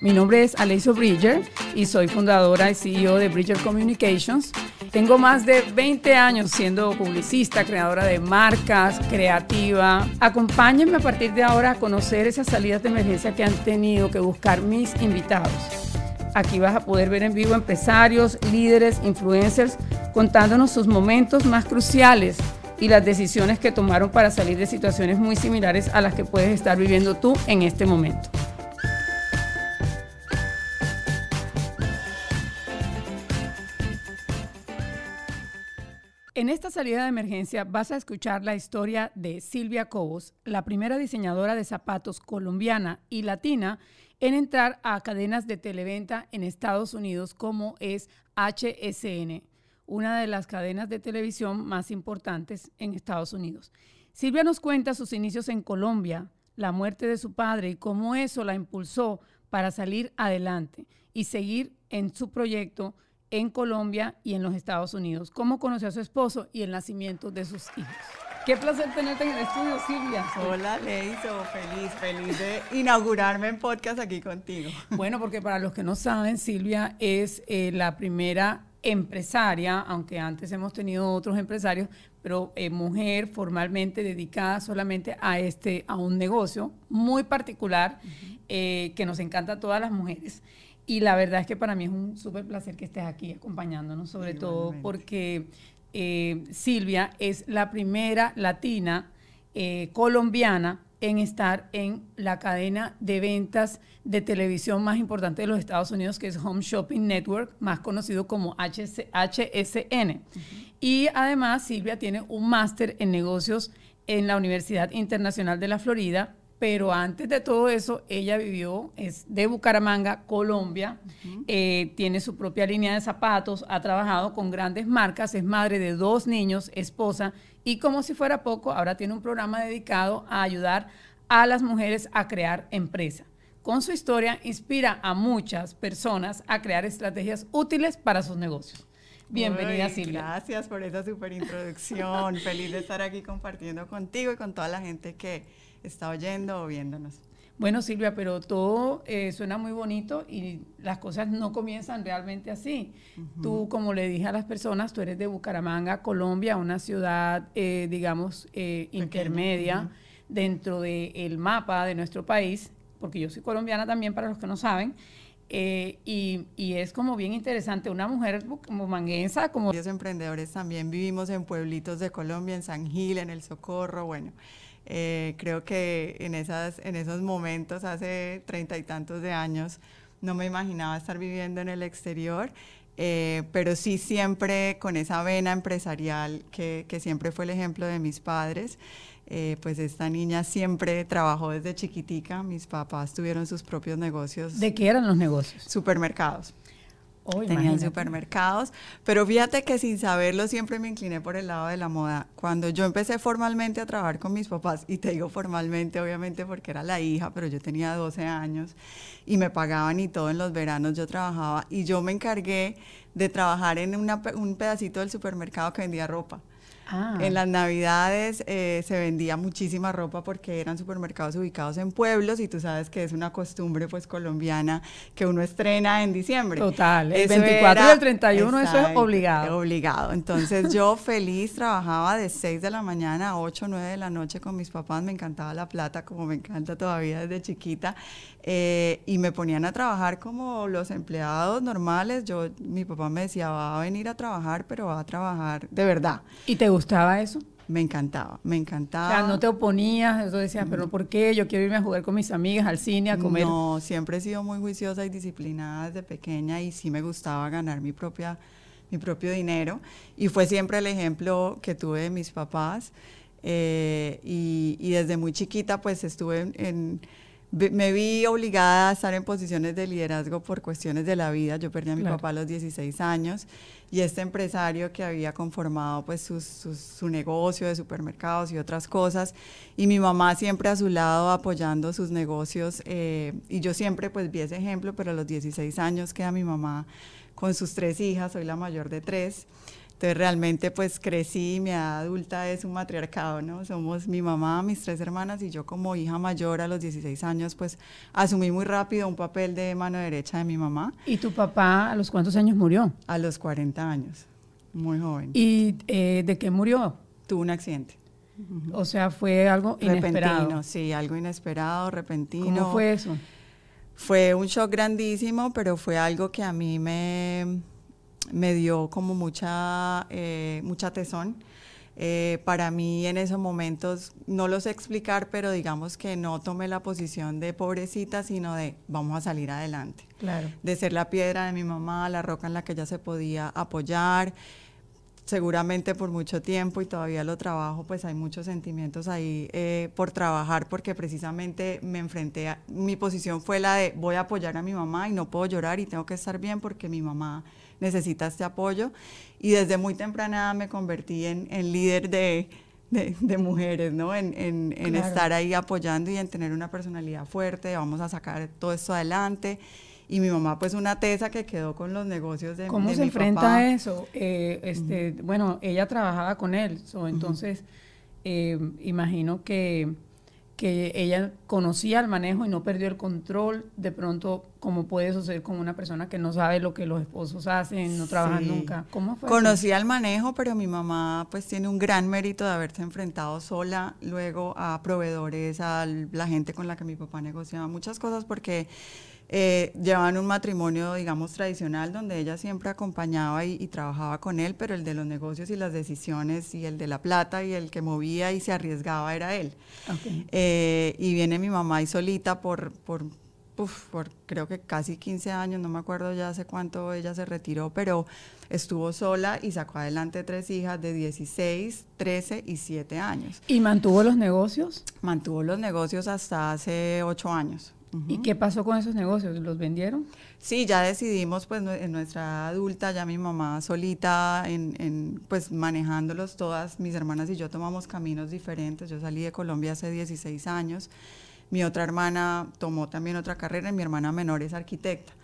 Mi nombre es Alessio Bridger y soy fundadora y CEO de Bridger Communications. Tengo más de 20 años siendo publicista, creadora de marcas, creativa. Acompáñenme a partir de ahora a conocer esas salidas de emergencia que han tenido que buscar mis invitados. Aquí vas a poder ver en vivo empresarios, líderes, influencers, contándonos sus momentos más cruciales y las decisiones que tomaron para salir de situaciones muy similares a las que puedes estar viviendo tú en este momento. En esta salida de emergencia vas a escuchar la historia de Silvia Cobos, la primera diseñadora de zapatos colombiana y latina en entrar a cadenas de televenta en Estados Unidos como es HSN, una de las cadenas de televisión más importantes en Estados Unidos. Silvia nos cuenta sus inicios en Colombia, la muerte de su padre y cómo eso la impulsó para salir adelante y seguir en su proyecto en Colombia y en los Estados Unidos. Cómo conoció a su esposo y el nacimiento de sus hijos. Qué placer tenerte en el estudio, Silvia. Hola, Leiso. Feliz, feliz de inaugurarme en podcast aquí contigo. Bueno, porque para los que no saben, Silvia es eh, la primera empresaria, aunque antes hemos tenido otros empresarios, pero eh, mujer formalmente dedicada solamente a este, a un negocio muy particular eh, que nos encanta a todas las mujeres. Y la verdad es que para mí es un súper placer que estés aquí acompañándonos, sobre todo porque eh, Silvia es la primera latina eh, colombiana en estar en la cadena de ventas de televisión más importante de los Estados Unidos, que es Home Shopping Network, más conocido como HSN. Y además Silvia tiene un máster en negocios en la Universidad Internacional de la Florida pero antes de todo eso, ella vivió, es de Bucaramanga, Colombia, eh, tiene su propia línea de zapatos, ha trabajado con grandes marcas, es madre de dos niños, esposa, y como si fuera poco, ahora tiene un programa dedicado a ayudar a las mujeres a crear empresa. Con su historia inspira a muchas personas a crear estrategias útiles para sus negocios. Bienvenida, Silvia. Gracias por esa super introducción. Feliz de estar aquí compartiendo contigo y con toda la gente que está oyendo o viéndonos. Bueno, Silvia, pero todo eh, suena muy bonito y las cosas no comienzan realmente así. Tú, como le dije a las personas, tú eres de Bucaramanga, Colombia, una ciudad, eh, digamos, eh, intermedia dentro del mapa de nuestro país, porque yo soy colombiana también, para los que no saben. y, y, es como bien interesante, una mujer como manguensa, como... Los emprendedores también vivimos en pueblitos de Colombia, en San Gil, en El Socorro, bueno, eh, creo que en, esas, en esos momentos, hace treinta y tantos de años, no me imaginaba estar viviendo en el exterior, eh, pero sí siempre con esa vena empresarial que, que siempre fue el ejemplo de mis padres. Eh, pues esta niña siempre trabajó desde chiquitica, mis papás tuvieron sus propios negocios. ¿De qué eran los negocios? Supermercados. Tenían supermercados, pero fíjate que sin saberlo siempre me incliné por el lado de la moda. Cuando yo empecé formalmente a trabajar con mis papás, y te digo formalmente obviamente porque era la hija, pero yo tenía 12 años y me pagaban y todo en los veranos yo trabajaba y yo me encargué de trabajar en un pedacito del supermercado que vendía ropa. Ah. En las navidades eh, se vendía muchísima ropa porque eran supermercados ubicados en pueblos y tú sabes que es una costumbre pues colombiana que uno estrena en diciembre. Total, el 24 y el 31 eso es obligado. Obligado. Entonces yo feliz trabajaba de 6 de la mañana a 8 o 9 de la noche con mis papás, me encantaba la plata como me encanta todavía desde chiquita eh, y me ponían a trabajar como los empleados normales. Yo, mi papá me decía, va a venir a trabajar, pero va a trabajar de verdad. ¿Y te gustaba eso? Me encantaba, me encantaba. O sea, no te oponías, eso decías, pero ¿por qué? Yo quiero irme a jugar con mis amigas, al cine, a comer. No, siempre he sido muy juiciosa y disciplinada desde pequeña y sí me gustaba ganar mi propia mi propio dinero y fue siempre el ejemplo que tuve de mis papás eh, y, y, desde muy chiquita pues estuve en me vi obligada a estar en posiciones de liderazgo por cuestiones de la vida. Yo perdí a mi papá a los 16 años y este empresario que había conformado pues su negocio de supermercados y otras cosas y mi mamá siempre a su lado apoyando sus negocios eh, y yo siempre pues vi ese ejemplo, pero a los 16 años queda mi mamá con sus tres hijas, soy la mayor de tres Entonces realmente pues crecí, mi edad adulta es un matriarcado, ¿no? Somos mi mamá, mis tres hermanas y yo como hija mayor a los 16 años pues asumí muy rápido un papel de mano derecha de mi mamá. ¿Y tu papá a los cuántos años murió? A los 40 años, muy joven. ¿Y eh, de qué murió? Tuvo un accidente. O sea, fue algo inesperado. Repentino, sí, algo inesperado, repentino. ¿Cómo fue eso? Fue un shock grandísimo, pero fue algo que a mí me me dio como mucha, eh, mucha tesón. Eh, para mí en esos momentos, no lo sé explicar, pero digamos que no tomé la posición de pobrecita, sino de vamos a salir adelante. Claro. De ser la piedra de mi mamá, la roca en la que ella se podía apoyar. Seguramente por mucho tiempo y todavía lo trabajo, pues hay muchos sentimientos ahí eh, por trabajar, porque precisamente me enfrenté a. Mi posición fue la de voy a apoyar a mi mamá y no puedo llorar y tengo que estar bien porque mi mamá necesita este apoyo. Y desde muy temprana me convertí en, líder de, de, mujeres, ¿no? En, en, estar ahí apoyando y en tener una personalidad fuerte, vamos a sacar todo esto adelante. Y mi mamá, pues una tesa que quedó con los negocios de, ¿Cómo se enfrenta a eso? Eh, este, Bueno, ella trabajaba con él, entonces eh, imagino que que ella conocía el manejo y no perdió el control, de pronto, como puede suceder con una persona que no sabe lo que los esposos hacen, no trabajan nunca. ¿Cómo fue? Conocía el manejo, pero mi mamá pues tiene un gran mérito de haberse enfrentado sola luego a proveedores, a la gente con la que mi papá negociaba muchas cosas, porque eh, llevaban un matrimonio, digamos, tradicional, donde ella siempre acompañaba y, trabajaba con él, pero el de los negocios y las decisiones y el de la plata y el que movía y se arriesgaba era él. Eh, y viene mi mamá y solita por, por, por creo que casi 15 años, no me acuerdo ya hace cuánto ella se retiró, pero estuvo sola y sacó adelante tres hijas de 16, 13 y 7 años. ¿Y mantuvo los negocios? Mantuvo los negocios hasta hace 8 años. ¿Y qué pasó con esos negocios? ¿Los vendieron? Sí, ya decidimos, pues en nuestra adulta, ya mi mamá solita, en, pues manejándolos todas, mis hermanas y yo tomamos caminos diferentes. Yo salí de Colombia hace 16 años. Mi otra hermana tomó también otra carrera y mi hermana menor es arquitecta.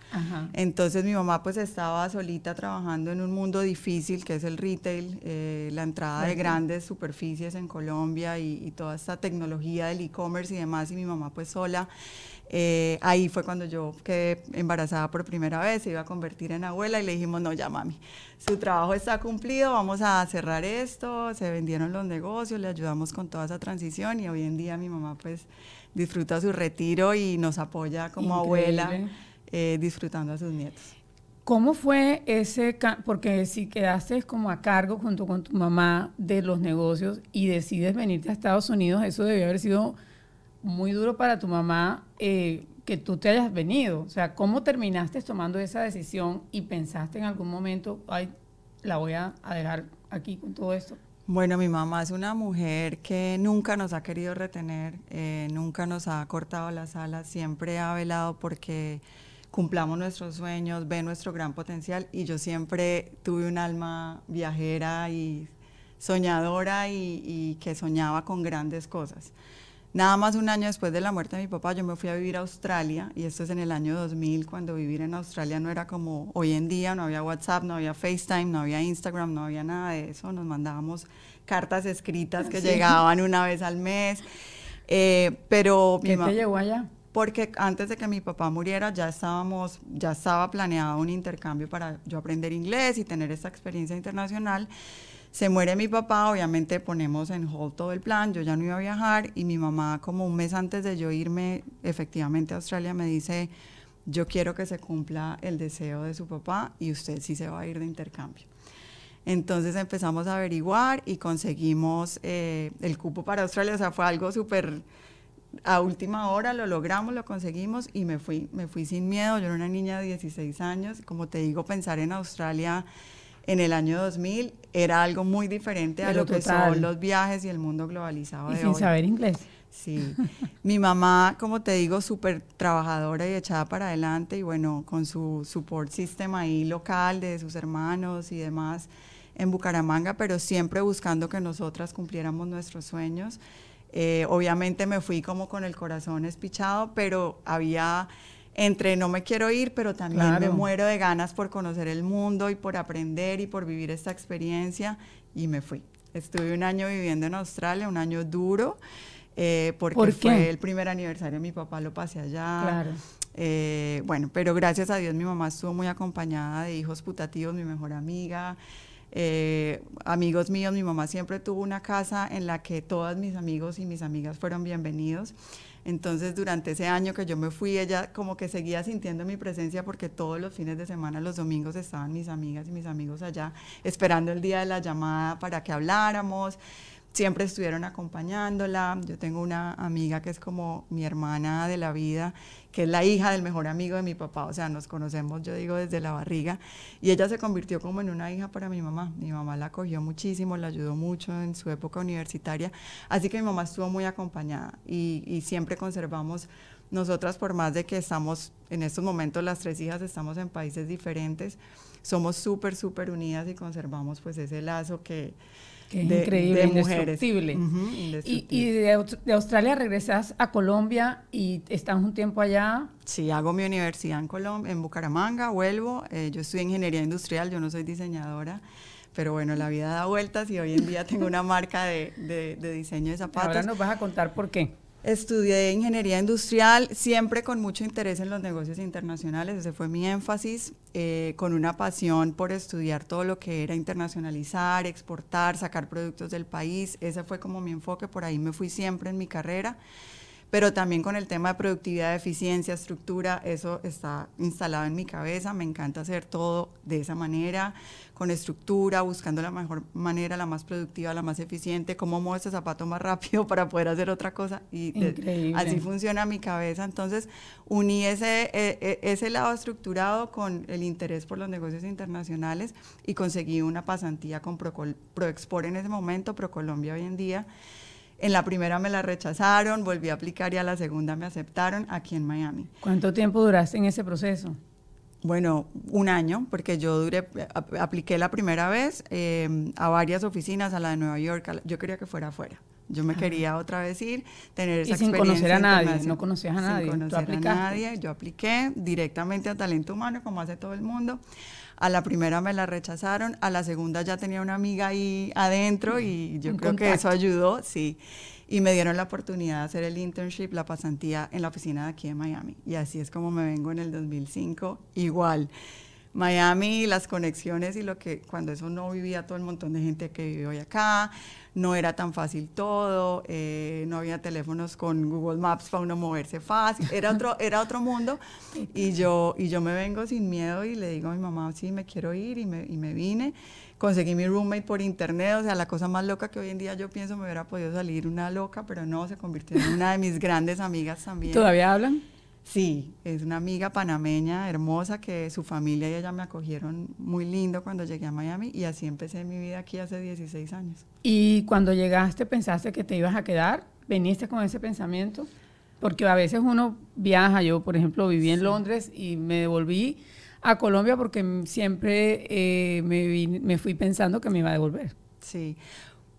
Entonces mi mamá pues estaba solita trabajando en un mundo difícil que es el retail, eh, la entrada de grandes superficies en Colombia y, y toda esta tecnología del e-commerce y demás y mi mamá pues sola. Eh, ahí fue cuando yo quedé embarazada por primera vez, se iba a convertir en abuela y le dijimos, no, ya mami, su trabajo está cumplido, vamos a cerrar esto, se vendieron los negocios, le ayudamos con toda esa transición y hoy en día mi mamá pues disfruta su retiro y nos apoya como abuela eh, disfrutando a sus nietos. ¿Cómo fue ese, porque si quedaste como a cargo junto con tu mamá de los negocios y decides venirte a Estados Unidos, eso debió haber sido muy duro para tu mamá eh, que tú te hayas venido. O sea, ¿cómo terminaste tomando esa decisión y pensaste en algún momento, ay, la voy a, dejar aquí con todo esto? Bueno, mi mamá es una mujer que nunca nos ha querido retener, eh, nunca nos ha cortado las alas, siempre ha velado porque cumplamos nuestros sueños, ve nuestro gran potencial y yo siempre tuve un alma viajera y soñadora y que soñaba con grandes cosas. Nada más un año después de la muerte de mi papá, yo me fui a vivir a Australia, y esto es en el año 2000, cuando vivir en Australia no era como hoy en día, no había WhatsApp, no había FaceTime, no había Instagram, no había nada de eso, nos mandábamos cartas escritas que llegaban una vez al mes. Eh, pero ¿Qué te llegó allá? Porque antes de que mi papá muriera ya estábamos, ya estaba planeado un intercambio para yo aprender inglés y tener esa experiencia internacional. Se muere mi papá, obviamente ponemos en hold todo el plan, yo ya no iba a viajar y mi mamá como un mes antes de yo irme efectivamente a Australia me dice, yo quiero que se cumpla el deseo de su papá y usted sí se va a ir de intercambio. Entonces empezamos a averiguar y conseguimos eh, el cupo para Australia, o sea, fue algo súper a última hora, lo logramos, lo conseguimos y me fui, me fui sin miedo, yo era una niña de 16 años, como te digo, pensar en Australia en el año 2000 era algo muy diferente a lo que son los viajes y el mundo globalizado y sin saber inglés. Sí. Mi mamá, como te digo, súper trabajadora y echada para adelante y bueno, con su support system ahí local de sus hermanos y demás en Bucaramanga, pero siempre buscando que nosotras cumpliéramos nuestros sueños. Eh, obviamente me fui como con el corazón espichado, pero había entre no me quiero ir, pero también me muero de ganas por conocer el mundo y por aprender y por vivir esta experiencia y me fui. Estuve un año viviendo en Australia, un año duro, eh, porque fue el primer aniversario, mi papá lo pasé allá. Claro. Eh, bueno, pero gracias a Dios mi mamá estuvo muy acompañada de hijos putativos, mi mejor amiga. Eh, amigos míos, mi mamá siempre tuvo una casa en la que todos mis amigos y mis amigas fueron bienvenidos. Entonces, durante ese año que yo me fui, ella como que seguía sintiendo mi presencia porque todos los fines de semana, los domingos, estaban mis amigas y mis amigos allá esperando el día de la llamada para que habláramos siempre estuvieron acompañándola. Yo tengo una amiga que es como mi hermana de la vida, que es la hija del mejor amigo de mi papá, o sea, nos conocemos, yo digo, desde la barriga, y ella se convirtió como en una hija para mi mamá. Mi mamá la acogió muchísimo, la ayudó mucho en su época universitaria, así que mi mamá estuvo muy acompañada y, y siempre conservamos nosotras, por más de que estamos en estos momentos, las tres hijas estamos en países diferentes, somos súper, súper unidas y conservamos pues ese lazo que que es increíble, de indestructible. Y, de, Australia regresas a Colombia y estás un tiempo allá. Sí, hago mi universidad en Colombia, en Bucaramanga, vuelvo. Eh, yo estudié ingeniería industrial, yo no soy diseñadora. Pero bueno, la vida da vueltas y hoy en día tengo una marca de, de diseño de zapatos. Ahora nos vas a contar por qué. Estudié ingeniería industrial, siempre con mucho interés en los negocios internacionales, ese fue mi énfasis, eh, con una pasión por estudiar todo lo que era internacionalizar, exportar, sacar productos del país, ese fue como mi enfoque, por ahí me fui siempre en mi carrera pero también con el tema de productividad, eficiencia, estructura, eso está instalado en mi cabeza, me encanta hacer todo de esa manera, con estructura, buscando la mejor manera, la más productiva, la más eficiente, cómo muevo ese zapato más rápido para poder hacer otra cosa y así funciona mi cabeza, entonces uní ese, e, e, ese lado estructurado con el interés por los negocios internacionales y conseguí una pasantía con ProExport en ese momento, ProColombia hoy en día, en la primera me la rechazaron, volví a aplicar y a la segunda me aceptaron aquí en Miami. ¿Cuánto tiempo duraste en ese proceso? Bueno, un año, porque yo duré, apliqué la primera vez eh, a varias oficinas, a la de Nueva York, yo quería que fuera afuera. Yo me quería otra vez ir, tener esa y sin conocer a nadie, no conocías a nadie. Sin conocer a nadie, yo apliqué directamente a talento humano, como hace todo el mundo. A la primera me la rechazaron, a la segunda ya tenía una amiga ahí adentro y yo creo que eso ayudó, sí. Y me dieron la oportunidad de hacer el internship, la pasantía en la oficina de aquí de Miami. Y así es como me vengo en el 2005, igual. Miami, las conexiones y lo que cuando eso no vivía todo el montón de gente que vive hoy acá, no era tan fácil todo, eh, no había teléfonos con Google Maps para uno moverse fácil, era otro, era otro mundo y yo, y yo me vengo sin miedo y le digo a mi mamá, sí, me quiero ir y me, y me vine, conseguí mi roommate por internet, o sea, la cosa más loca que hoy en día yo pienso me hubiera podido salir una loca, pero no, se convirtió en una de mis grandes amigas también. ¿Todavía hablan? Sí, es una amiga panameña hermosa que su familia y ella me acogieron muy lindo cuando llegué a Miami y así empecé mi vida aquí hace 16 años. ¿Y cuando llegaste pensaste que te ibas a quedar? ¿Veniste con ese pensamiento? Porque a veces uno viaja, yo por ejemplo viví en Londres y me devolví a Colombia porque siempre eh, me, me fui pensando que me iba a devolver. Sí,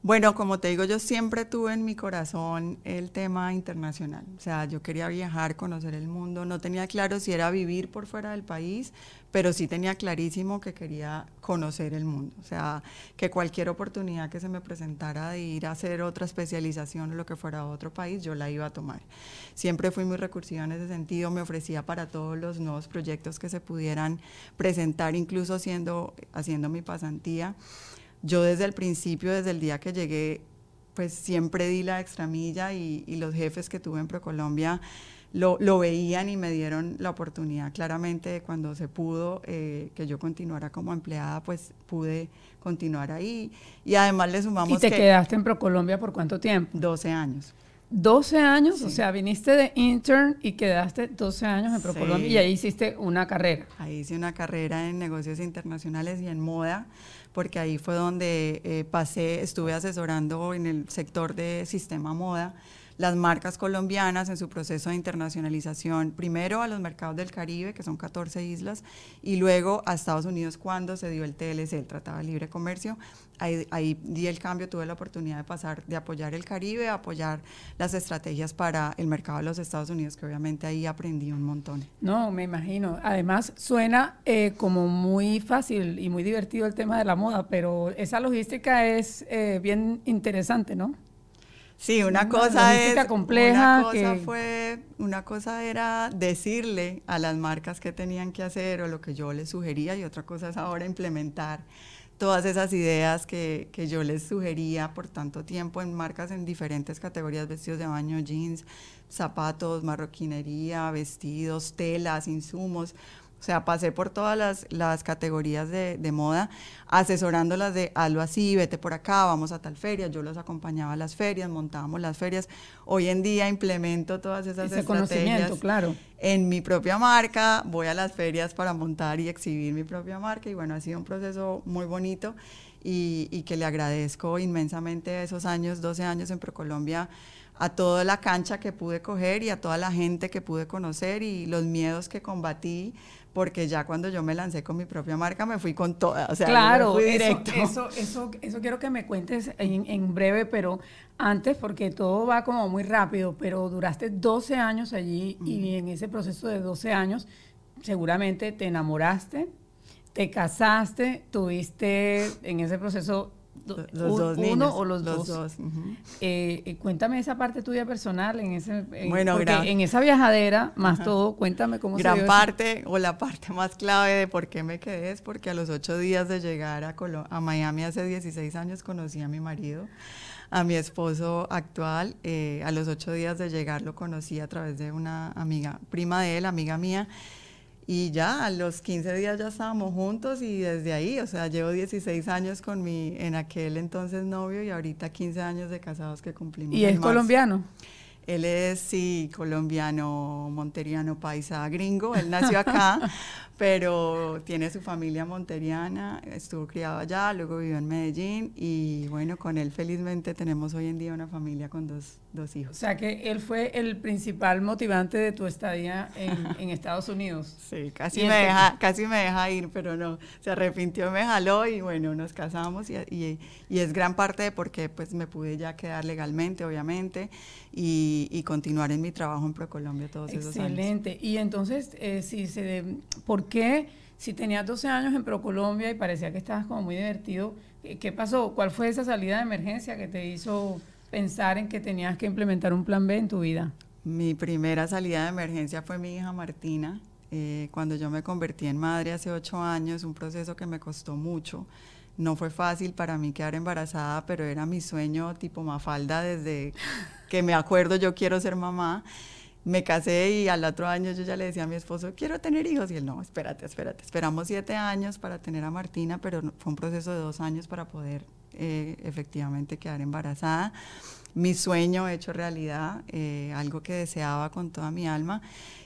bueno, como te digo, yo siempre tuve en mi corazón el tema internacional. O sea, yo quería viajar, conocer el mundo. No tenía claro si era vivir por fuera del país, pero sí tenía clarísimo que quería conocer el mundo. O sea, que cualquier oportunidad que se me presentara de ir a hacer otra especialización o lo que fuera a otro país, yo la iba a tomar. Siempre fui muy recursiva en ese sentido, me ofrecía para todos los nuevos proyectos que se pudieran presentar, incluso haciendo, haciendo mi pasantía. Yo desde el principio, desde el día que llegué, pues siempre di la extramilla y, y los jefes que tuve en ProColombia lo, lo, veían y me dieron la oportunidad. Claramente cuando se pudo eh, que yo continuara como empleada, pues pude continuar ahí. Y además le sumamos... ¿Y te quedaste en ProColombia por cuánto tiempo? 12 años. 12 años, o sea, viniste de intern y quedaste 12 años en ProColombia y ahí hiciste una carrera. Ahí hice una carrera en negocios internacionales y en moda porque ahí fue donde eh, pasé, estuve asesorando en el sector de sistema moda las marcas colombianas en su proceso de internacionalización, primero a los mercados del Caribe, que son 14 islas, y luego a Estados Unidos cuando se dio el TLC, el Tratado de Libre Comercio. Ahí, ahí di el cambio, tuve la oportunidad de pasar de apoyar el Caribe a apoyar las estrategias para el mercado de los Estados Unidos, que obviamente ahí aprendí un montón. No, me imagino. Además, suena eh, como muy fácil y muy divertido el tema de la moda, pero esa logística es eh, bien interesante, ¿no? Sí, una, cosa es compleja. Una cosa fue, una cosa era decirle a las marcas qué tenían que hacer o lo que yo les sugería, y otra cosa es ahora implementar todas esas ideas que, que yo les sugería por tanto tiempo en marcas en diferentes categorías, vestidos de baño, jeans, zapatos, marroquinería, vestidos, telas, insumos o sea, pasé por todas las, las categorías de, de, moda, asesorándolas de hazlo así, vete por acá, vamos a tal feria. Yo los acompañaba a las ferias, montábamos las ferias. Hoy en día implemento todas esas Ese estrategias claro. en mi propia marca. Voy a las ferias para montar y exhibir mi propia marca. Y bueno, ha sido un proceso muy bonito y, y que le agradezco inmensamente esos años, 12 años en ProColombia a toda la cancha que pude coger y a toda la gente que pude conocer y los miedos que combatí porque ya cuando yo me lancé con mi propia marca me fui con toda, o sea, claro, fui directo. Eso, eso, eso, quiero que me cuentes en, breve, pero antes, porque todo va como muy rápido, pero duraste 12 años allí y en ese proceso de 12 años seguramente te enamoraste, te casaste, tuviste en ese proceso los dos uno o los, dos. Eh, eh, cuéntame esa parte tuya personal en ese bueno, en esa viajadera más todo cuéntame cómo gran parte o la parte más clave de por qué me quedé es porque a los ocho días de llegar a, a Miami hace 16 años conocí a mi marido a mi esposo actual eh, a los ocho días de llegar lo conocí a través de una amiga prima de él amiga mía y ya a los 15 días ya estábamos juntos y desde ahí, o sea, llevo 16 años con mi en aquel entonces novio y ahorita 15 años de casados que cumplimos. ¿Y es colombiano? Él es, sí, colombiano, monteriano, paisa, gringo. Él nació acá, pero tiene su familia monteriana, estuvo criado allá, luego vivió en Medellín y bueno, con él felizmente tenemos hoy en día una familia con dos, dos hijos. O sea que él fue el principal motivante de tu estadía en, Estados Unidos. Sí, casi me, deja, casi me deja ir, pero no, se arrepintió, me jaló y bueno, nos casamos y, y, y es gran parte de por qué pues me pude ya quedar legalmente, obviamente, y, y continuar en mi trabajo en ProColombia todos esos años. Excelente. Y entonces, eh, si se, ¿por qué si tenías 12 años en ProColombia y parecía que estabas como muy divertido, ¿qué pasó? ¿Cuál fue esa salida de emergencia que te hizo pensar en que tenías que implementar un plan B en tu vida? Mi primera salida de emergencia fue mi hija Martina. Eh, cuando yo me convertí en madre hace ocho años, un proceso que me costó mucho. No fue fácil para mí quedar embarazada, pero era mi sueño tipo Mafalda desde que me acuerdo yo quiero ser mamá me casé y al otro año yo ya le decía a mi esposo, quiero tener hijos. Y él, no, espérate, espérate. Esperamos siete años para tener a Martina, pero fue un proceso de dos años para poder eh, efectivamente quedar embarazada. Mi sueño hecho realidad, eh, algo que deseaba con toda mi alma.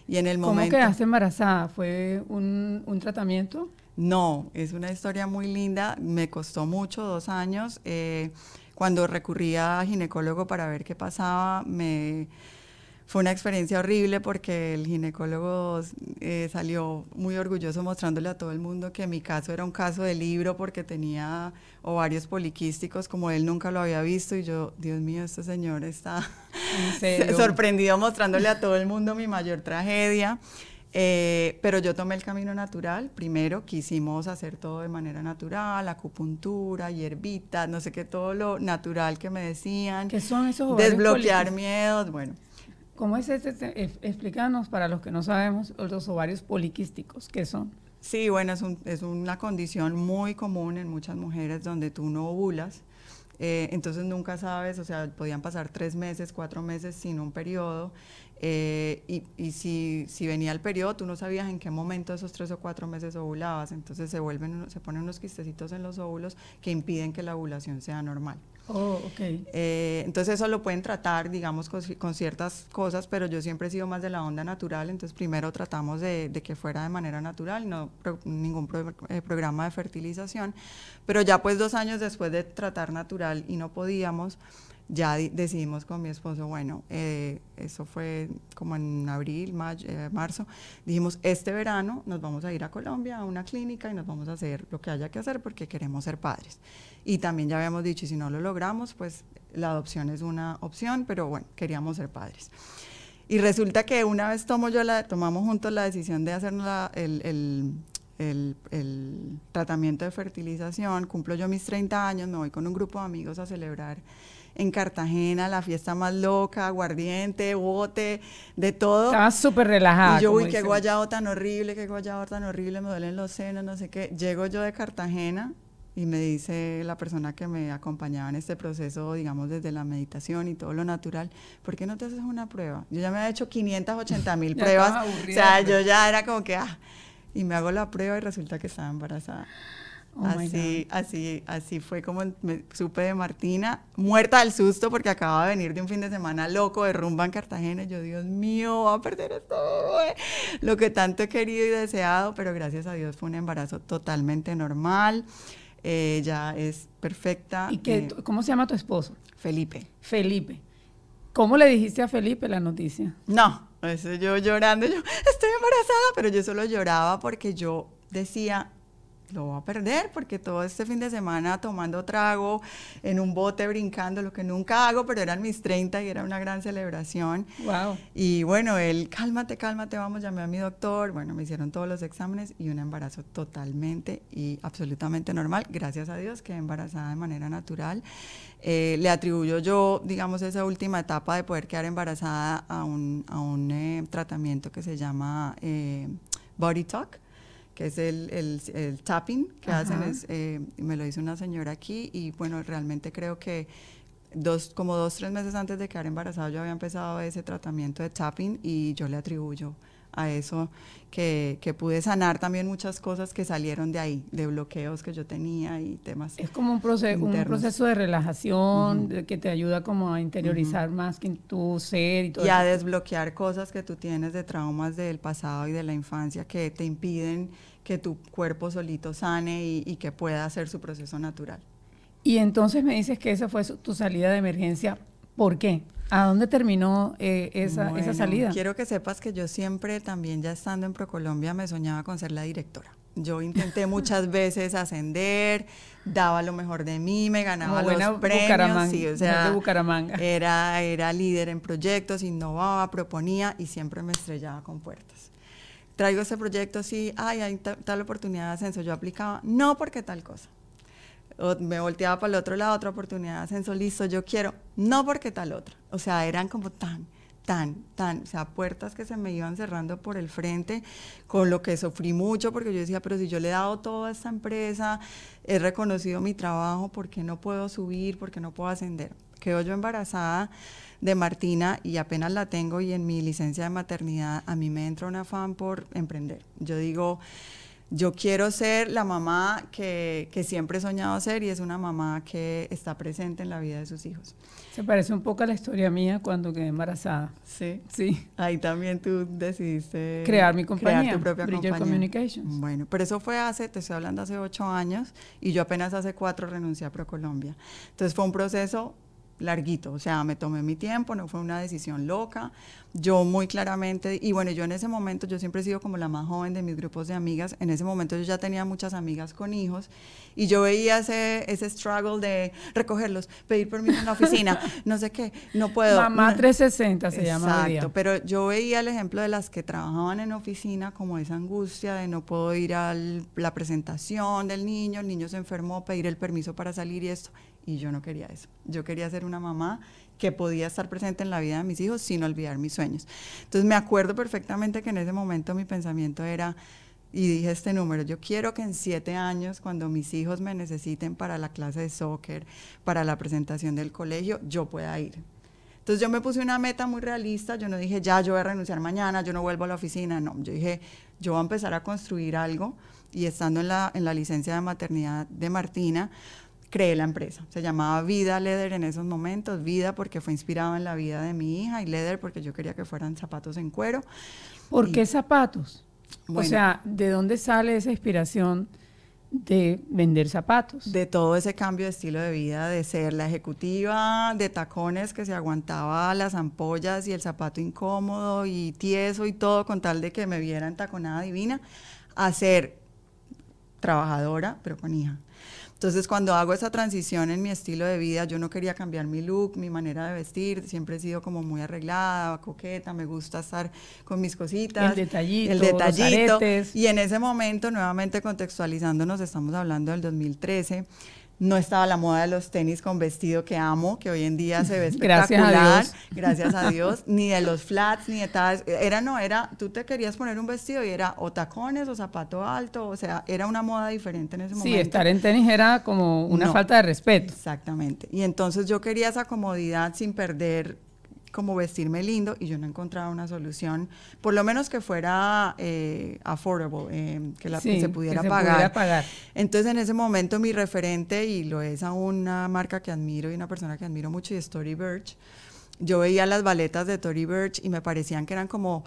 Y en el momento... ¿Cómo quedaste embarazada? ¿Fue un, un tratamiento? No, es una historia muy linda. Me costó mucho, dos años. Eh, cuando recurría a ginecólogo para ver qué pasaba, me fue una experiencia horrible porque el ginecólogo eh, salió muy orgulloso mostrándole a todo el mundo que mi caso era un caso de libro porque tenía ovarios poliquísticos como él nunca lo había visto y yo, Dios mío, este señor está sorprendido mostrándole a todo el mundo mi mayor tragedia. Eh, pero yo tomé el camino natural. Primero quisimos hacer todo de manera natural, acupuntura, hierbitas, no sé qué, todo lo natural que me decían. ¿Qué son esos Desbloquear miedos, bueno. ¿Cómo es este? Explícanos para los que no sabemos los ovarios poliquísticos, ¿qué son? Sí, bueno, es, es una condición muy común en muchas mujeres donde tú no ovulas, eh, entonces nunca sabes, o sea, podían pasar tres meses, cuatro meses sin un periodo, eh, y, y si, si, venía el periodo, tú no sabías en qué momento esos tres o cuatro meses ovulabas, entonces se vuelven, se ponen unos quistecitos en los óvulos que impiden que la ovulación sea normal. Oh, okay. Eh, entonces eso lo pueden tratar, digamos, con, ciertas cosas, pero yo siempre he sido más de la onda natural, entonces primero tratamos de, que fuera de manera natural, no ningún eh, programa de fertilización, pero ya pues dos años después de tratar natural y no podíamos, ya decidimos con mi esposo, bueno, eh, eso fue como en abril, eh, marzo, dijimos, este verano nos vamos a ir a Colombia a una clínica y nos vamos a hacer lo que haya que hacer porque queremos ser padres. Y también ya habíamos dicho, y si no lo logramos, pues la adopción es una opción, pero bueno, queríamos ser padres. Y resulta que una vez tomo yo la, tomamos juntos la decisión de hacer el, el, el, tratamiento de fertilización, cumplo yo mis 30 años, me voy con un grupo de amigos a celebrar en Cartagena, la fiesta más loca, aguardiente, bote, de todo. Estaba súper relajada. Y yo, uy, qué guayado tan horrible, qué guayado tan horrible, me duelen los senos, no sé qué. Llego yo de Cartagena y me dice la persona que me acompañaba en este proceso, digamos, desde la meditación y todo lo natural, ¿por qué no te haces una prueba? Yo ya me había hecho 580 mil pruebas. O sea, yo ya era como que, ah, y me hago la prueba y resulta que estaba embarazada. Oh así, así, así fue como me supe de Martina, muerta del susto porque acababa de venir de un fin de semana loco de rumba en Cartagena. Yo, Dios mío, va a perder esto, lo que tanto he querido y deseado, pero gracias a Dios fue un embarazo totalmente normal. Ella es perfecta. ¿Y qué, eh, cómo se llama tu esposo? Felipe. Felipe. ¿Cómo le dijiste a Felipe la noticia? No, eso yo llorando, yo estoy embarazada, pero yo solo lloraba porque yo decía, lo voy a perder porque todo este fin de semana tomando trago en un bote brincando, lo que nunca hago, pero eran mis 30 y era una gran celebración. Wow. Y bueno, él, cálmate, cálmate, vamos, llamé a mi doctor, bueno, me hicieron todos los exámenes y un embarazo totalmente y absolutamente normal, gracias a Dios, que embarazada de manera natural. Eh, le atribuyo yo, digamos, esa última etapa de poder quedar embarazada a un, a un eh, tratamiento que se llama eh, Body Talk que es el, el, tapping que hacen, es, eh, me lo hizo una señora aquí y bueno, realmente creo que dos, como dos, tres meses antes de quedar embarazada yo había empezado ese tratamiento de tapping y yo le atribuyo a eso que, que, pude sanar también muchas cosas que salieron de ahí, de bloqueos que yo tenía y temas. Es como un, proceso un proceso de relajación que te ayuda como a interiorizar más que tu ser y todo. Y a desbloquear cosas que tú tienes de traumas del pasado y de la infancia que te impiden que tu cuerpo solito sane y, que pueda hacer su proceso natural. Y entonces me dices que esa fue tu salida de emergencia. ¿Por qué? ¿A dónde terminó eh, esa, esa salida? Quiero que sepas que yo siempre, también ya estando en ProColombia, me soñaba con ser la directora. Yo intenté muchas veces ascender, daba lo mejor de mí, me ganaba los premios. Sí, o sea, Bucaramanga. Era, era líder en proyectos, innovaba, proponía y siempre me estrellaba con puertas traigo ese proyecto, sí, ay, hay tal oportunidad de ascenso, yo aplicaba, no porque tal cosa. Me volteaba para el otro lado, otra oportunidad de ascenso, listo, yo quiero, no porque tal otra. O sea, eran como tan, tan, tan, o sea, puertas que se me iban cerrando por el frente, con lo que sufrí mucho, porque yo decía, pero si yo le he dado todo a esta empresa, he reconocido mi trabajo, ¿por qué no puedo subir? ¿Por qué no puedo ascender? Quedo yo embarazada de Martina y apenas la tengo y en mi licencia de maternidad a mí me entra un afán por emprender. Yo digo, yo quiero ser la mamá que, que, siempre he soñado ser y es una mamá que está presente en la vida de sus hijos. Se parece un poco a la historia mía cuando quedé embarazada. Sí. Sí. Ahí también tú decidiste crear mi compañía, crear tu propia Bridger Communications. Bueno, pero eso fue hace, te estoy hablando hace ocho años y yo apenas hace cuatro renuncié a ProColombia. Entonces fue un proceso larguito, o sea, me tomé mi tiempo, no fue una decisión loca. Yo muy claramente, y bueno, yo en ese momento, yo siempre he sido como la más joven de mis grupos de amigas, en ese momento yo ya tenía muchas amigas con hijos y yo veía ese, ese struggle de recogerlos, pedir permiso en la oficina, no sé qué, no puedo. Mamá 360 se llama. Exacto, pero yo veía el ejemplo de las que trabajaban en oficina como esa angustia de no puedo ir a la presentación del niño, el niño se enfermó, pedir el permiso para salir y esto y yo no quería eso. Yo quería ser una mamá que podía estar presente en la vida de mis hijos sin olvidar mis sueños. Entonces me acuerdo perfectamente que en ese momento mi pensamiento era, y dije este número, yo quiero que en siete años, cuando mis hijos me necesiten para la clase de soccer, para la presentación del colegio, yo pueda ir. Entonces yo me puse una meta muy realista, yo no dije, ya, yo voy a renunciar mañana, yo no vuelvo a la oficina, no, yo dije, yo voy a empezar a construir algo y estando en la, en la licencia de maternidad de Martina, creé la empresa. Se llamaba Vida Leather en esos momentos, Vida porque fue inspirado en la vida de mi hija y Leather porque yo quería que fueran zapatos en cuero. ¿Por qué zapatos? o sea, ¿de dónde sale esa inspiración de vender zapatos. De todo ese cambio de estilo de vida, de ser la ejecutiva de tacones que se aguantaba las ampollas y el zapato incómodo y tieso y todo con tal de que me vieran taconada divina, a ser trabajadora, pero con hija. Entonces, cuando hago esa transición en mi estilo de vida, yo no quería cambiar mi look, mi manera de vestir, siempre he sido como muy arreglada, coqueta, me gusta estar con mis cositas. El detallito, el detallito. Y en ese momento, nuevamente contextualizándonos, estamos hablando del 2013, no estaba la moda de los tenis con vestido que amo, que hoy en día se ve espectacular. Gracias a Dios. Gracias a Dios. ni de los flats, ni de tal. Era, no, era, tú te querías poner un vestido y era o tacones o zapato alto, o sea, era una moda diferente en ese momento. Sí, estar en tenis era como una falta de respeto. Exactamente. Y entonces yo quería esa comodidad sin perder como vestirme lindo y yo no encontraba una solución, por lo menos que fuera eh, affordable, eh, que, la, se, pudiera, pagar. pagar. Entonces en ese momento mi referente, y lo es a una marca que admiro y una persona que admiro mucho, y es Tory Burch, yo veía las baletas de Tory Burch y me parecían que eran como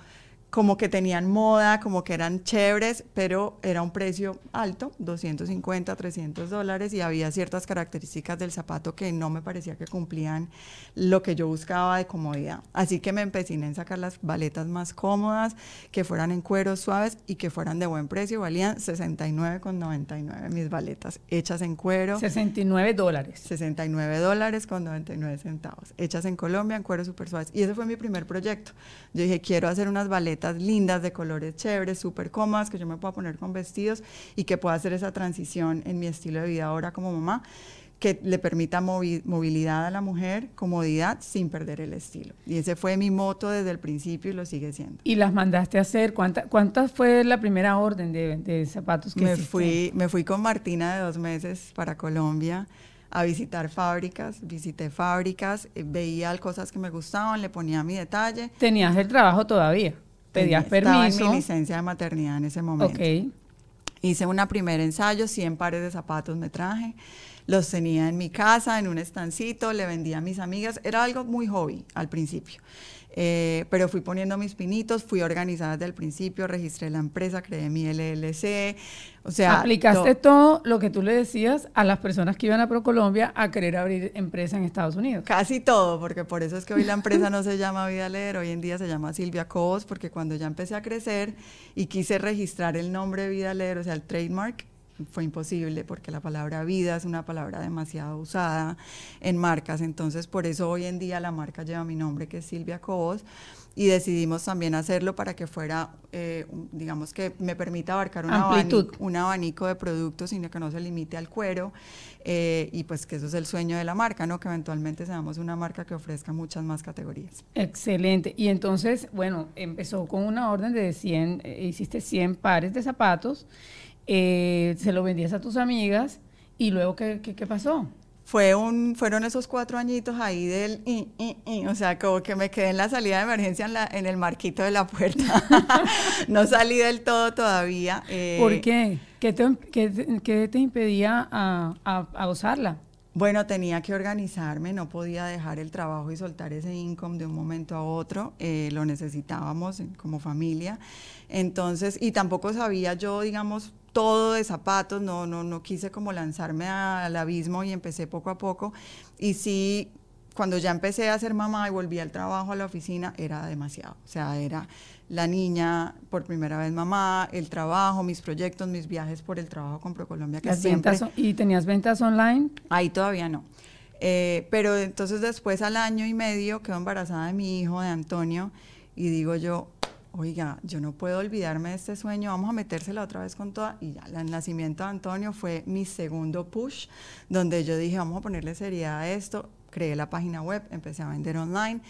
como que tenían moda, como que eran chéveres, pero era un precio alto, 250, 300 dólares, y había ciertas características del zapato que no me parecía que cumplían lo que yo buscaba de comodidad. Así que me empecé en sacar las baletas más cómodas, que fueran en cueros suaves y que fueran de buen precio. Valían 69,99 mis baletas, hechas en cuero. 69 dólares. 69 dólares con 99 centavos, hechas en Colombia en cueros súper suaves. Y ese fue mi primer proyecto. Yo dije, quiero hacer unas baletas lindas, de colores chéveres, súper cómodas, que yo me pueda poner con vestidos y que pueda hacer esa transición en mi estilo de vida ahora como mamá que le permita movilidad a la mujer, comodidad, sin perder el estilo. Y ese fue mi moto desde el principio y lo sigue siendo. ¿Y las mandaste a hacer? ¿Cuántas cuánta fue la primera orden de, zapatos que me fui Me fui con Martina de dos meses para Colombia a visitar fábricas, visité fábricas, eh, veía cosas que me gustaban, le ponía mi detalle. ¿Tenías el trabajo todavía? Pedías permiso. Estaba en mi licencia de maternidad en ese momento. Ok. Hice una primer ensayo, 100 pares de zapatos me traje, los tenía en mi casa, en un estancito, le vendía a mis amigas, era algo muy hobby al principio. Eh, pero fui poniendo mis pinitos, fui organizada desde el principio, registré la empresa, creé mi LLC, o sea... Aplicaste todo lo que tú le decías a las personas que iban a ProColombia a querer abrir empresa en Estados Unidos. Casi todo, porque por eso es que hoy la empresa no se llama Vida Leer, hoy en día se llama Silvia Cobos, porque cuando ya empecé a crecer y quise registrar el nombre Vida Leer, o sea, el trademark, fue imposible porque la palabra vida es una palabra demasiado usada en marcas, entonces por eso hoy en día la marca lleva mi nombre que es Silvia Cobos y decidimos también hacerlo para que fuera, eh, digamos que me permita abarcar un abanico, un abanico, de productos, sino que no se limite al cuero eh, y pues que eso es el sueño de la marca, ¿no? Que eventualmente seamos una marca que ofrezca muchas más categorías. Excelente. Y entonces, bueno, empezó con una orden de 100, eh, hiciste 100 pares de zapatos eh, se lo vendías a tus amigas y luego, ¿qué, qué, pasó? Fue un, fueron esos cuatro añitos ahí del, o sea, como que me quedé en la salida de emergencia en, la, en el marquito de la puerta. no salí del todo todavía. Eh. ¿Por qué? ¿Qué te, qué, te impedía a, a, usarla? Bueno, tenía que organizarme, no podía dejar el trabajo y soltar ese income de un momento a otro, eh, lo necesitábamos como familia. Entonces, y tampoco sabía yo, digamos, todo de zapatos, no, no, no quise como lanzarme al abismo y empecé poco a poco. Y sí, cuando ya empecé a ser mamá y volví al trabajo, a la oficina, era demasiado. O sea, era la niña, por primera vez mamá, el trabajo, mis proyectos, mis viajes por el trabajo con ProColombia. Que siempre, ¿Y tenías ventas online? Ahí todavía no. Eh, pero entonces después al año y medio quedo embarazada de mi hijo, de Antonio, y digo yo, oiga, yo no puedo olvidarme de este sueño, vamos a metérsela otra vez con toda. Y ya, el nacimiento de Antonio fue mi segundo push, donde yo dije, vamos a ponerle seriedad a esto. Creé la página web, empecé a vender online.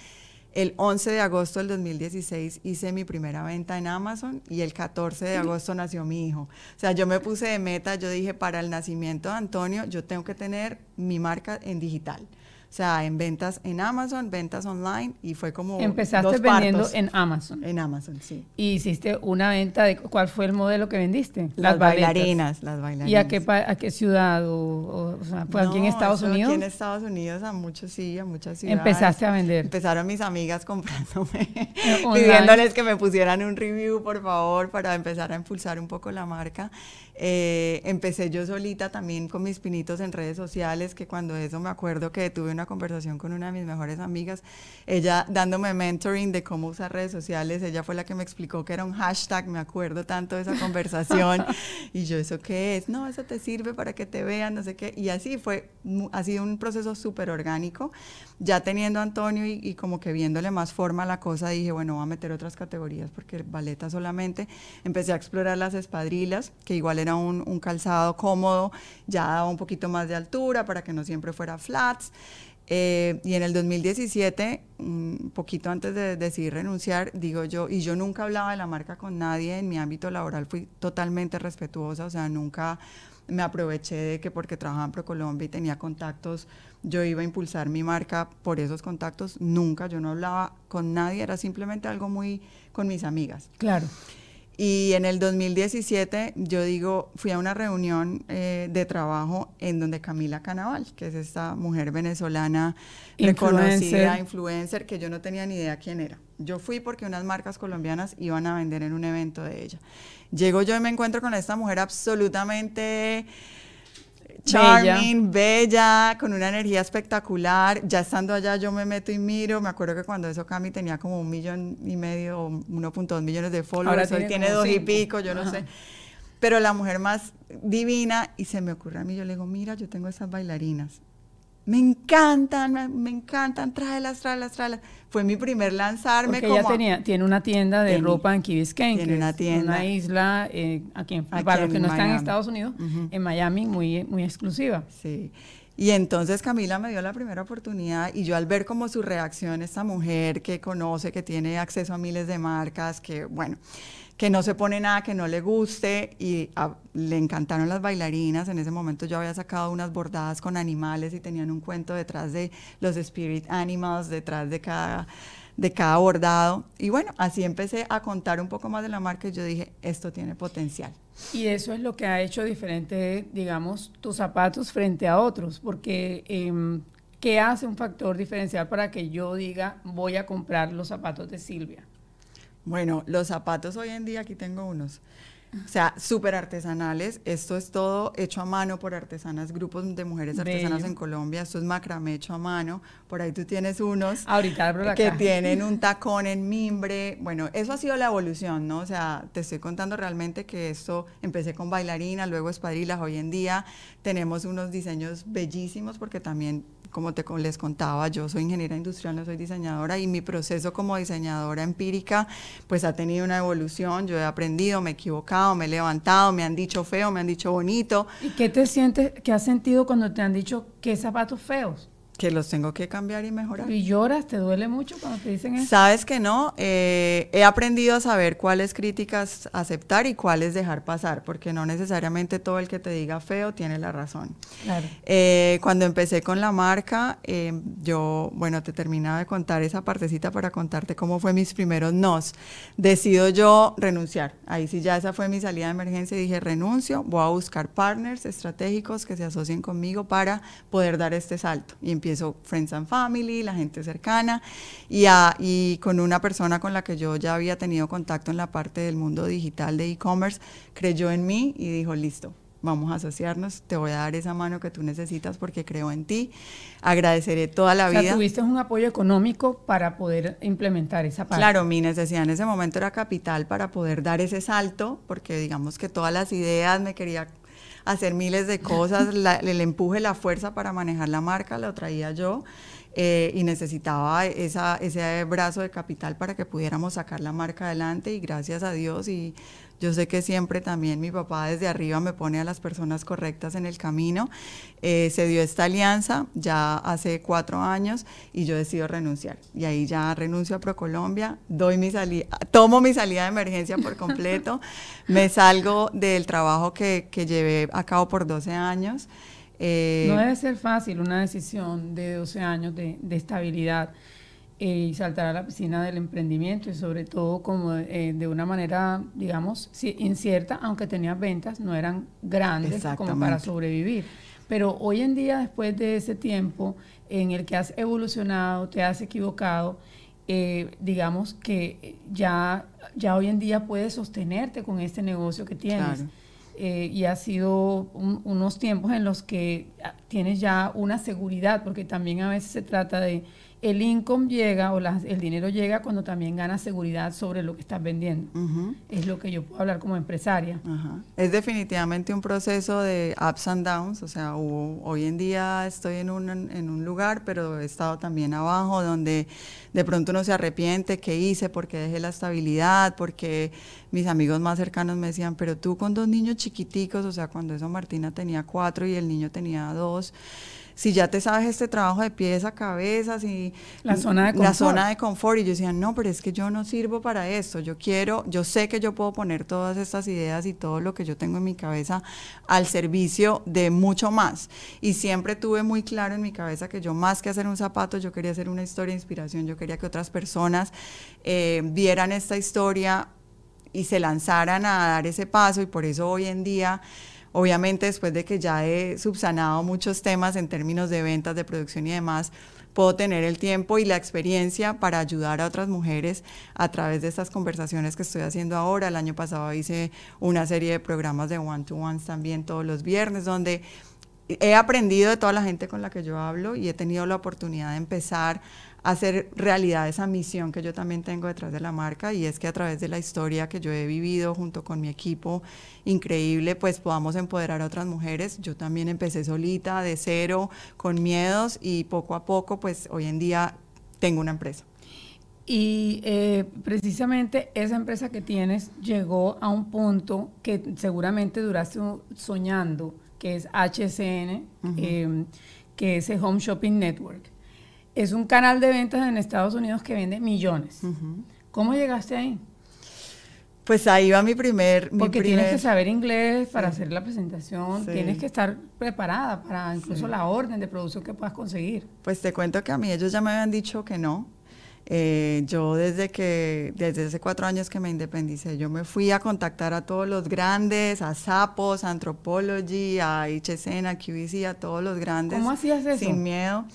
El 11 de agosto del 2016 hice mi primera venta en Amazon y el 14 de agosto nació mi hijo. O sea, yo me puse de meta, yo dije, para el nacimiento de Antonio, yo tengo que tener mi marca en digital. O sea, en ventas en Amazon, ventas online y fue como Empezaste dos vendiendo partos. en Amazon. En Amazon, sí. Y hiciste una venta de cuál fue el modelo que vendiste? Las, bailarinas, las bailarinas. ¿Y a qué, a qué ciudad? O, o- sea, ¿Fue aquí en No, Estados Unidos? Aquí en Estados Unidos, a muchos sí, a muchas ciudades. Empezaste a vender. Empezaron mis amigas comprándome, pidiéndoles que me pusieran un review, por favor, para empezar a impulsar un poco la marca. Eh, empecé yo solita también con mis pinitos en redes sociales, que cuando eso me acuerdo que tuve una conversación con una de mis mejores amigas, ella dándome mentoring de cómo usar redes sociales, ella fue la que me explicó que era un hashtag, me acuerdo tanto de esa conversación, y yo, ¿eso qué es? No, eso te sirve para que te vean, no sé qué, y así fue, ha sido un proceso súper orgánico, ya teniendo a Antonio y, y como que viéndole más forma a la cosa, dije, bueno, voy a meter otras categorías, porque baleta solamente, empecé a explorar las espadrilas, que igual era un, un calzado cómodo, ya daba un poquito más de altura para que no siempre fuera flats. Eh, y en el 2017, un poquito antes de decidir renunciar, digo yo, y yo nunca hablaba de la marca con nadie en mi ámbito laboral, fui totalmente respetuosa, o sea, nunca me aproveché de que porque trabajaba en ProColombia y tenía contactos, yo iba a impulsar mi marca por esos contactos, nunca, yo no hablaba con nadie, era simplemente algo muy con mis amigas. Claro. Y en el 2017, yo digo, fui a una reunión eh, de trabajo en donde Camila Canaval, que es esta mujer venezolana reconocida, Influencer. influencer, que yo no tenía ni idea quién era. Yo fui porque unas marcas colombianas iban a vender en un evento de ella. Llego yo y me encuentro con esta mujer absolutamente charming, bella. con una energía espectacular. Ya estando allá yo me meto y miro. Me acuerdo que cuando eso Cami tenía como un millón y medio, o 1.2 millones de followers. Ahora Hoy tiene dos y pico, yo no sé. Pero la mujer más divina y se me ocurre a mí, yo le digo, mira, yo tengo esas bailarinas. Me encantan, me, encantan, tráelas, tráelas, tráelas. Fue mi primer lanzarme Porque como... ella tenía, tiene una tienda de ropa en Key Biscayne, tiene que una tienda. una isla, eh, aquí en, Aquí para los que no están en. Estados Unidos, en Miami, muy, muy exclusiva. Sí. Y entonces Camila me dio la primera oportunidad y yo al ver como su reacción, esta mujer que conoce, que tiene acceso a miles de marcas, que bueno, que no se pone nada que no le guste y a- le encantaron las bailarinas. En ese momento yo había sacado unas bordadas con animales y tenían un cuento detrás de los spirit animals, detrás de cada de cada bordado. Y bueno, así empecé a contar un poco más de la marca y yo dije, esto tiene potencial. Y eso es lo que ha hecho diferente, digamos, tus zapatos frente a otros, porque em, ¿qué hace un factor diferencial para que yo diga voy a comprar los zapatos de Silvia? Bueno, los zapatos hoy en día, aquí tengo unos. O sea, súper artesanales. Esto es todo hecho a mano por artesanas, grupos de mujeres artesanas Bello. en Colombia. Esto es macramé hecho a mano. Por ahí tú tienes unos Ahorita abro la que caja. tienen un tacón en mimbre. Bueno, eso ha sido la evolución, ¿no? O sea, te estoy contando realmente que esto empecé con bailarina, luego espadrillas. Hoy en día tenemos unos diseños bellísimos porque también, como te les contaba, yo soy ingeniera industrial, no soy diseñadora y mi proceso como diseñadora empírica pues ha tenido una evolución. Yo he aprendido, me he equivocado, me he levantado, me han dicho feo, me han dicho bonito, ¿Y qué te sientes, qué has sentido cuando te han dicho qué zapatos feos? Que los tengo que cambiar y mejorar. ¿Y lloras? ¿Te duele mucho cuando te dicen eso? Sabes que no, Eh, he aprendido a saber cuáles críticas aceptar y cuáles dejar pasar, porque no necesariamente todo el que te diga feo tiene la razón. Claro. Eh, cuando empecé con la marca, eh, yo, bueno, te terminaba de contar esa partecita para contarte cómo fue mis primeros nos. Decido yo renunciar. Ahí sí ya esa fue mi salida de emergencia y dije, renuncio, voy a buscar partners estratégicos que se asocien conmigo para poder dar este salto. Y empiezo Friends and Family, la gente cercana, y, a- y con una persona con la que yo ya había tenido contacto en la parte del mundo digital de e-commerce, creyó en mí y dijo, listo, vamos a asociarnos, te voy a dar esa mano que tú necesitas porque creo en ti, agradeceré toda la O sea, vida. tuviste un apoyo económico para poder implementar esa parte. Claro, mi necesidad en ese momento era capital para poder dar ese salto, porque digamos que todas las ideas me quería hacer miles de cosas, la- el empuje, la fuerza para manejar la marca lo traía yo eh, y necesitaba esa, ese brazo de capital para que pudiéramos sacar la marca adelante y gracias a Dios y yo sé que siempre también mi papá desde arriba me pone a las personas correctas en el camino. Eh, se dio esta alianza ya hace cuatro años y yo decido renunciar. Y ahí ya renuncio a ProColombia, doy mi salida, tomo mi salida de emergencia por completo, me salgo del trabajo que, que llevé a cabo por 12 años. Eh, no debe ser fácil una decisión de 12 años de, estabilidad eh, y saltar a la piscina del emprendimiento y sobre todo como eh, de una manera, digamos, incierta, aunque tenías ventas, no eran grandes como para sobrevivir. Pero hoy en día, después de ese tiempo en el que has evolucionado, te has equivocado, digamos que ya, ya hoy en día puedes sostenerte con este negocio que tienes. Eh, y ha sido unos tiempos en los que ah, tienes ya una seguridad, porque también a veces se trata de el income llega o el dinero llega cuando también ganas seguridad sobre lo que estás vendiendo. Es lo que yo puedo hablar como empresaria. Es definitivamente un proceso de ups and downs, o sea, hoy en día estoy en un, en un lugar, pero he estado también abajo donde de pronto uno se arrepiente, ¿qué hice? porque dejé la estabilidad? Porque mis amigos más cercanos me decían, pero tú con dos niños chiquiticos, o sea, cuando eso Martina tenía cuatro y el niño tenía dos, si ya te sabes este trabajo de pies a cabeza, si la zona de confort. La zona de confort. Y yo decía, no, pero es que yo no sirvo para esto. Yo quiero, yo sé que yo puedo poner todas estas ideas y todo lo que yo tengo en mi cabeza al servicio de mucho más. Y siempre tuve muy claro en mi cabeza que yo más que hacer un zapato, yo quería hacer una historia de inspiración. Yo quería que otras personas eh, vieran esta historia y se lanzaran a dar ese paso. Y por eso hoy en día Obviamente después de que ya he subsanado muchos temas en términos de ventas, de producción y demás, puedo tener el tiempo y la experiencia para ayudar a otras mujeres a través de estas conversaciones que estoy haciendo ahora. El año pasado hice una serie de programas de one-to-ones también todos los viernes, donde he aprendido de toda la gente con la que yo hablo y he tenido la oportunidad de empezar hacer realidad esa misión que yo también tengo detrás de la marca y es que a través de la historia que yo he vivido junto con mi equipo increíble, pues podamos empoderar a otras mujeres. Yo también empecé solita, de cero, con miedos y poco a poco, pues hoy en día tengo una empresa. Y eh, precisamente esa empresa que tienes llegó a un punto que seguramente duraste soñando, que es HCN, eh, que es el Home Shopping Network es un canal de ventas en Estados Unidos que vende millones. ¿Cómo llegaste ahí? Pues ahí va mi primer... Porque tienes que saber inglés para hacer la presentación, tienes que estar preparada para incluso la orden de producción que puedas conseguir. Pues te cuento que a mí ellos ya me habían dicho que no. Eh, yo desde que, desde hace cuatro años que me independicé, yo me fui a contactar a todos los grandes, a Sapos, a Anthropology, a HSN, a QVC, a todos los grandes. ¿Cómo hacías eso? Sin miedo.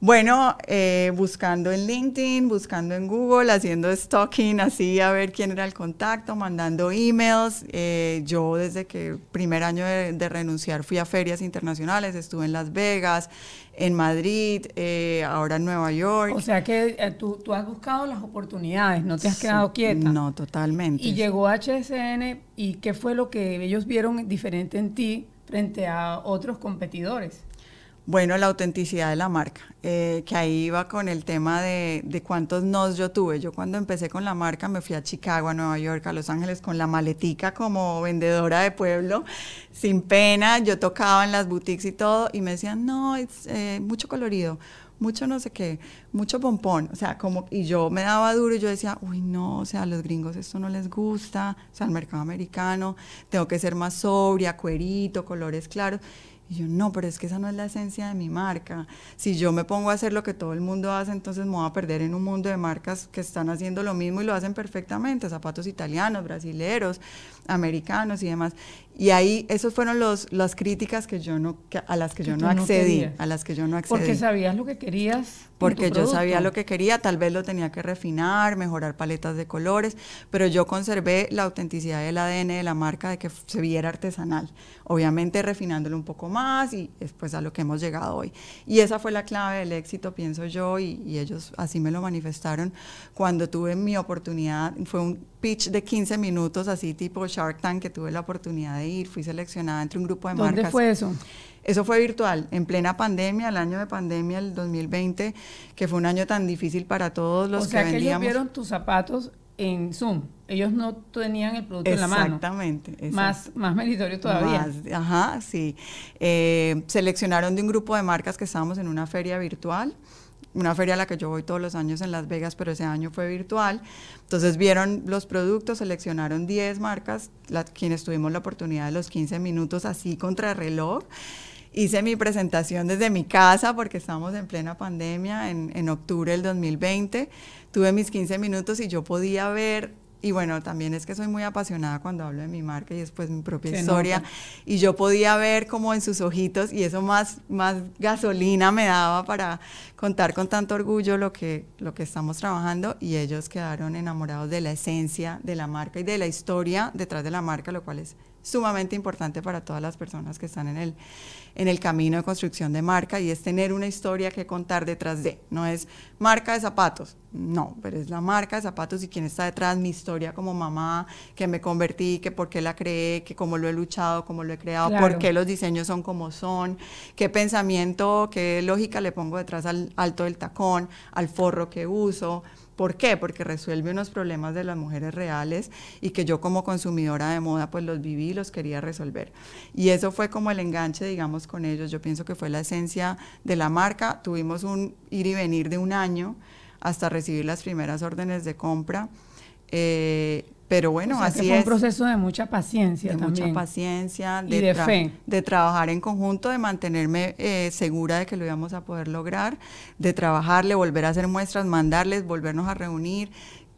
Bueno, eh, buscando en LinkedIn, buscando en Google, haciendo stalking, así a ver quién era el contacto, mandando emails. Eh, yo desde que primer año de, renunciar fui a ferias internacionales, estuve en Las Vegas, en Madrid, eh, ahora en Nueva York. O sea que tú, has buscado las oportunidades, no te has quedado quieta. No, totalmente. Y llegó HSN y ¿qué fue lo que ellos vieron diferente en ti frente a otros competidores? Bueno, la autenticidad de la marca, eh, que ahí iba con el tema de, cuántos nos yo tuve. Yo cuando empecé con la marca me fui a Chicago, a Nueva York, a Los Ángeles con la maletica como vendedora de pueblo, sin pena. Yo tocaba en las boutiques y todo y me decían, no, es eh, mucho colorido, mucho no sé qué, mucho pompón, o sea, como, y yo me daba duro y yo decía, uy, no, o sea, a los gringos esto no les gusta, o sea, al mercado americano, tengo que ser más sobria, cuerito, colores claros, y yo, no, pero es que esa no es la esencia de mi marca. Si yo me pongo a hacer lo que todo el mundo hace, entonces me voy a perder en un mundo de marcas que están haciendo lo mismo y lo hacen perfectamente, zapatos italianos, brasileros, americanos y demás. Y ahí, esas fueron los, las críticas que yo no, a las que, yo no accedí, a las que yo no accedí. Porque sabías lo que querías. Porque yo sabía lo que quería, tal vez lo tenía que refinar, mejorar paletas de colores, pero yo conservé la autenticidad del ADN de la marca de que se viera artesanal, obviamente refinándolo un poco más y después a lo que hemos llegado hoy. Y esa fue la clave del éxito, pienso yo, y, y ellos así me lo manifestaron cuando tuve mi oportunidad, fue un pitch de 15 minutos, así tipo Shark Tank, que tuve la oportunidad de ir, fui seleccionada entre un grupo de marcas. ¿Dónde fue eso? Eso fue virtual, en plena pandemia, el año de pandemia, el 2020, que fue un año tan difícil para todos los o sea que, que ellos vieron tus zapatos en Zoom. Ellos no tenían el producto en la mano. Exactamente. Más, más meritorio todavía. ajá, sí. Eh, seleccionaron de un grupo de marcas que estábamos en una feria virtual una feria a la que yo voy todos los años en Las Vegas, pero ese año fue virtual. Entonces vieron los productos, seleccionaron 10 marcas, quienes tuvimos la oportunidad de los 15 minutos así contra reloj hice mi presentación desde mi casa porque estábamos en plena pandemia en, en octubre del 2020. Tuve mis 15 minutos y yo podía ver y bueno, también es que soy muy apasionada cuando hablo de mi marca y después mi propia historia. Y yo podía ver como en sus ojitos y eso más, más gasolina me daba para contar con tanto orgullo lo que, lo que estamos trabajando y ellos quedaron enamorados de la esencia de la marca y de la historia detrás de la marca, lo cual es sumamente importante para todas las personas que están en el, en el camino de construcción de marca y es tener una historia que contar detrás de. No es marca de zapatos, no, pero es la marca de zapatos y quién está detrás, mi historia como mamá, que me convertí, que por qué la creé, que cómo lo he luchado, cómo lo he creado, por qué los diseños son como son, qué pensamiento, qué lógica le pongo detrás al alto del tacón, al forro que uso ¿Por qué? Porque resuelve unos problemas de las mujeres reales y que yo como consumidora de moda pues los viví y los quería resolver. Y eso fue como el enganche, digamos, con ellos. Yo pienso que fue la esencia de la marca. Tuvimos un ir y venir de un año hasta recibir las primeras órdenes de compra. Eh, pero bueno, así fue un proceso de mucha paciencia de mucha paciencia, de, de fe. De trabajar en conjunto, de mantenerme eh, segura de que lo íbamos a poder lograr, de trabajarle, volver a hacer muestras, mandarles, volvernos a reunir,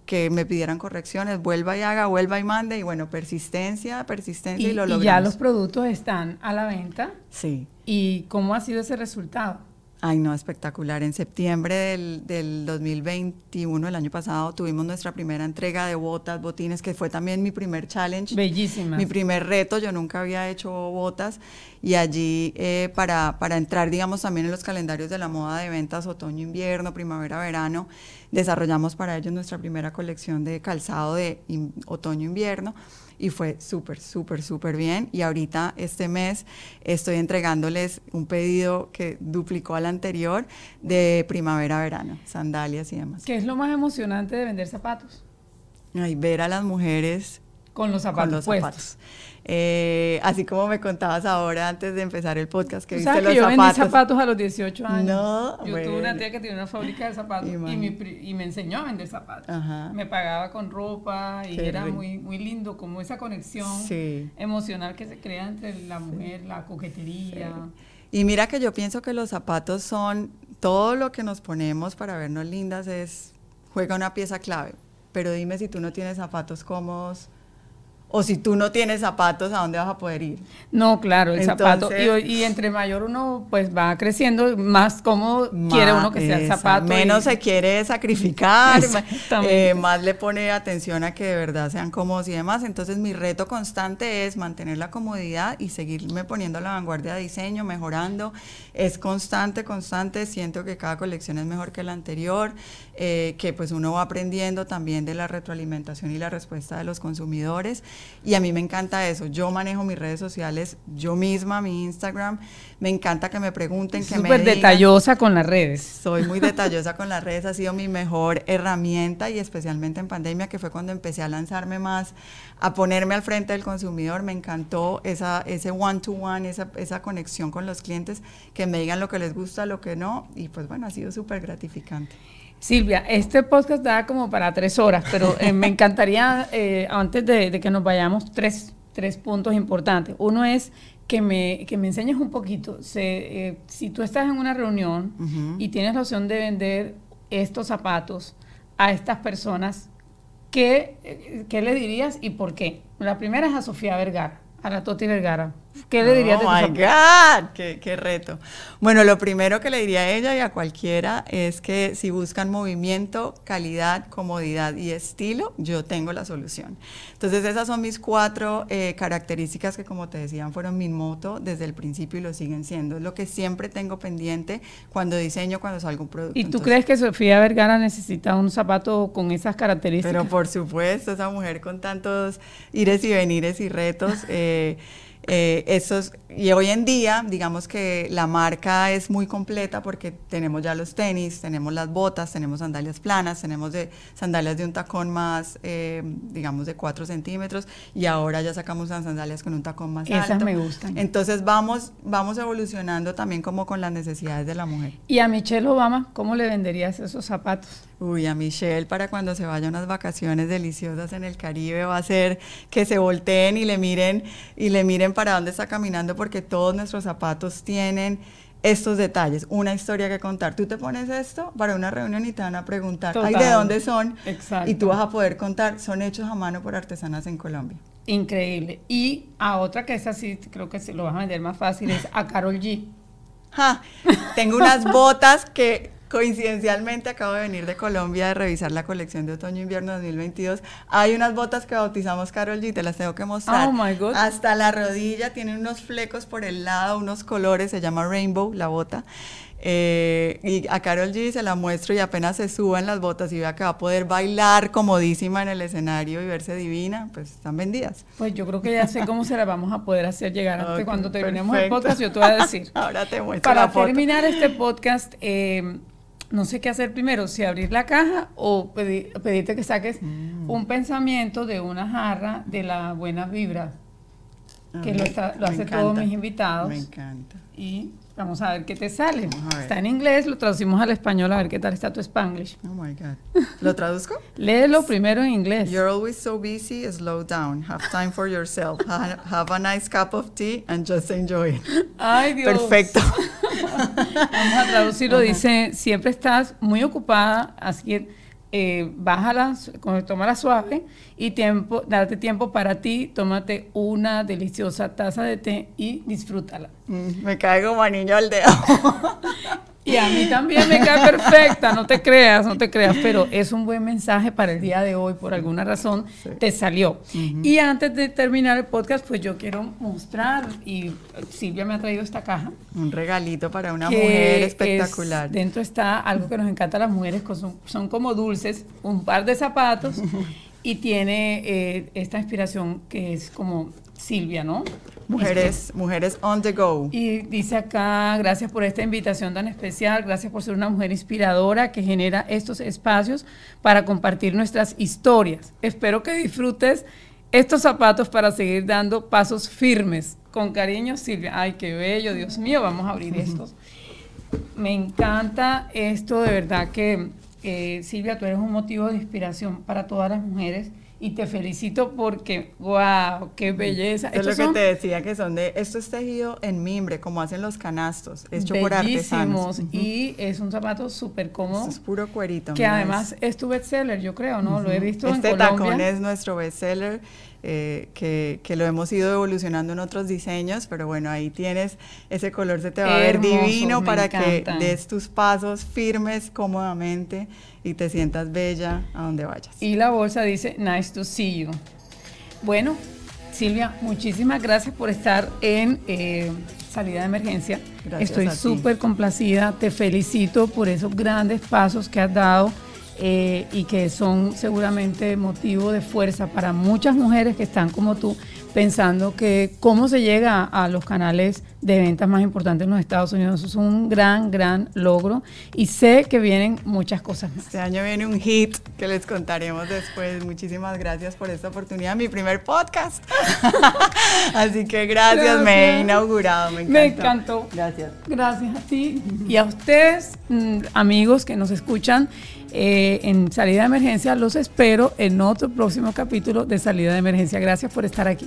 que me pidieran correcciones, vuelva y haga, vuelva y mande, y bueno, persistencia, persistencia y, lo logramos. Y ya los productos están a la venta. Sí. ¿Y cómo ha sido ese resultado? Ay, no, espectacular. En septiembre del, del, 2021, el año pasado, tuvimos nuestra primera entrega de botas, botines, que fue también mi primer challenge. Bellísima. Mi primer reto, yo nunca había hecho botas. Y allí, eh, para, para entrar, digamos, también en los calendarios de la moda de ventas otoño-invierno, primavera-verano, desarrollamos para ellos nuestra primera colección de calzado de otoño-invierno y fue súper, súper, súper bien. Y ahorita este mes estoy entregándoles un pedido que duplicó al anterior de primavera-verano, sandalias y demás. ¿Qué es lo más emocionante de vender zapatos? Ay, ver a las mujeres con los zapatos. Con los zapatos. Eh, así como me contabas ahora antes de empezar el podcast que viste los yo zapatos. vendí zapatos a los 18 años. No, yo tuve una tía que tenía una fábrica de zapatos y, me enseñó a vender zapatos. Me pagaba con ropa y era muy, muy lindo como esa conexión emocional que se crea entre la mujer, la coquetería. Y mira que yo pienso que los zapatos son todo lo que nos ponemos para vernos lindas es juega una pieza clave. Pero dime si tú no tienes zapatos cómodos o si tú no tienes zapatos, ¿a dónde vas a poder ir? No, claro, el zapato. Y, entre mayor uno pues va creciendo, más cómo quiere uno que sea el zapato. Menos se quiere sacrificar, eh, más le pone atención a que de verdad sean cómodos y demás. Entonces mi reto constante es mantener la comodidad y seguirme poniendo a la vanguardia de diseño, mejorando. Es constante, constante. Siento que cada colección es mejor que la anterior, eh, que pues uno va aprendiendo también de la retroalimentación y la respuesta de los consumidores. Y a mí me encanta eso. Yo manejo mis redes sociales yo misma, mi Instagram. Me encanta que me pregunten, que me Súper detallosa con las redes. Soy muy detallosa con las redes. Ha sido mi mejor herramienta y especialmente en pandemia, que fue cuando empecé a lanzarme más, a ponerme al frente del consumidor. Me encantó esa, ese one-to-one, esa, esa conexión con los clientes, que me digan lo que les gusta, lo que no. Y pues bueno, ha sido súper gratificante. Silvia, este podcast da como para tres horas, pero eh, me encantaría, eh, antes de, que nos vayamos, tres, tres, puntos importantes. Uno es que me, que me enseñes un poquito. Eh, si tú estás en una reunión y tienes la opción de vender estos zapatos a estas personas, ¿qué, ¿qué le dirías y por qué? La primera es a Sofía Vergara, a la Toti Vergara. ¿Qué le dirías? Oh my God, qué, reto. Bueno, lo primero que le diría a ella y a cualquiera es que si buscan movimiento, calidad, comodidad y estilo, yo tengo la solución. Entonces esas son mis cuatro eh, características que como te decían fueron mi moto desde el principio y lo siguen siendo. Es lo que siempre tengo pendiente cuando diseño, cuando salgo un producto. ¿Y tú crees que Sofía Vergara necesita un zapato con esas características? Pero por supuesto, esa mujer con tantos ires y venires y retos. Eh, eh, esos, y hoy en día, digamos que la marca es muy completa porque tenemos ya los tenis, tenemos las botas, tenemos sandalias planas, tenemos de, sandalias de un tacón más, eh, digamos, de 4 centímetros, y ahora ya sacamos las sandalias con un tacón más alto. Esas me gustan. Entonces vamos, vamos evolucionando también como con las necesidades de la mujer. ¿Y a Michelle Obama cómo le venderías esos zapatos? Uy, a Michelle para cuando se vaya unas vacaciones deliciosas en el Caribe va a ser que se volteen y le miren y le miren para dónde está caminando porque todos nuestros zapatos tienen estos detalles, una historia que contar. Tú te pones esto para una reunión y te van a preguntar, ¿ay de dónde son? Exacto. Y tú vas a poder contar, son hechos a mano por artesanas en Colombia. Increíble. Y a otra que es así, creo que se lo vas a vender más fácil, es a Carol G. Ja, tengo unas botas que coincidencialmente acabo de venir de Colombia de revisar la colección de otoño-invierno 2022. Hay unas botas que bautizamos Carol G, te las tengo que mostrar. Oh my God. Hasta la rodilla, tienen unos flecos por el lado, unos colores, se llama Rainbow la bota. Eh, y a Carol G se la muestro y apenas se suba en las botas y vea que va a poder bailar comodísima en el escenario y verse divina, pues están vendidas. Pues yo creo que ya sé cómo se la vamos a poder hacer llegar. Antes, Ok, cuando terminemos el perfecto. podcast, yo te voy a decir. Ahora te muestro Para la foto. terminar este podcast, eh, no sé qué hacer primero, si abrir la caja o pedi- pedirte que saques Mm. un pensamiento de una jarra de la buena vibra, que lo, está- lo hace encanta, todos mis invitados. Me encanta. Y vamos a ver qué te sale. Está en inglés, lo traducimos al español, a ver qué tal está tu Spanglish. Oh my God. ¿Lo traduzco? Léelo primero en inglés. You're always so busy, slow down. Have time for yourself. Ha- Have a nice cup of tea and just enjoy it. Ay, Dios. Perfecto. Vamos a traducirlo. Dice, siempre estás muy ocupada, así que eh, bájala, tómala suave y tiempo, date tiempo para ti, tómate una deliciosa taza de té y disfrútala. Mm, Me cae como anillo al dedo. Y a mí también me cae perfecta, no te creas, no te creas, pero es un buen mensaje para el día de hoy, por alguna razón Sí. te salió. Y antes de terminar el podcast, pues yo quiero mostrar, y Silvia me ha traído esta caja. Un regalito para una mujer es- espectacular. dentro está algo que nos encanta a las mujeres, son, son como dulces, un par de zapatos y tiene eh, esta inspiración que es como Silvia, ¿no? Mujeres, mujeres on the go. Y dice acá, gracias por esta invitación tan especial, gracias por ser una mujer inspiradora que genera estos espacios para compartir nuestras historias. Espero que disfrutes estos zapatos para seguir dando pasos firmes. Con cariño, Silvia. Ay, qué bello, Dios mío, vamos a abrir estos. Me encanta esto, de verdad que, eh, Silvia, tú eres un motivo de inspiración para todas las mujeres y te felicito porque, wow, qué belleza. Eso es lo que son te decía, que son de, esto es tejido en mimbre, como hacen los canastos, hecho por artesanos. bellísimos Ujú. y es un zapato súper cómodo Esto es puro cuerito. que además es tu bestseller, yo creo, ¿no? Lo he visto este en Colombia. tacón es nuestro bestseller, eh, que, que lo hemos ido evolucionando en otros diseños, pero bueno, ahí tienes ese color, se te va a ver divino para que encantan. des tus pasos firmes, cómodamente y te sientas bella a donde vayas. Y la bolsa dice, nice to see you. Bueno, Silvia, muchísimas gracias por estar en eh, Salida de Emergencia. Gracias Estoy súper complacida, te felicito por esos grandes pasos que has dado eh, y que son seguramente motivo de fuerza para muchas mujeres que están como tú pensando que cómo se llega a los canales de ventas más importantes en los Estados Unidos. Eso es un gran, gran logro y sé que vienen muchas cosas más. Este año viene un hit que les contaremos después. Muchísimas gracias por esta oportunidad, mi primer podcast. Así que gracias, me he Gracias. inaugurado, me encantó. Me encantó. Gracias. Gracias a ti y a ustedes, mm, amigos que nos escuchan eh, en Salida de Emergencia. Los espero en otro próximo capítulo de Salida de Emergencia. Gracias por estar aquí.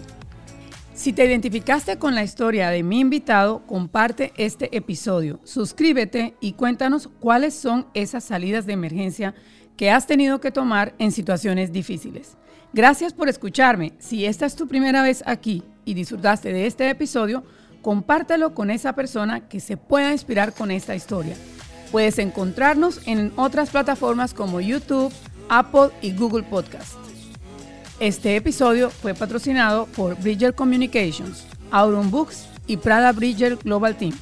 Si te identificaste con la historia de mi invitado, comparte este episodio, suscríbete y cuéntanos cuáles son esas salidas de emergencia que has tenido que tomar en situaciones difíciles. Gracias por escucharme. Si esta es tu primera vez aquí y disfrutaste de este episodio, compártelo con esa persona que se pueda inspirar con esta historia. Puedes encontrarnos en otras plataformas como YouTube, Apple y Google Podcast. Este episodio fue patrocinado por Bridger Communications, Auron Books y Prada Bridger Global Team.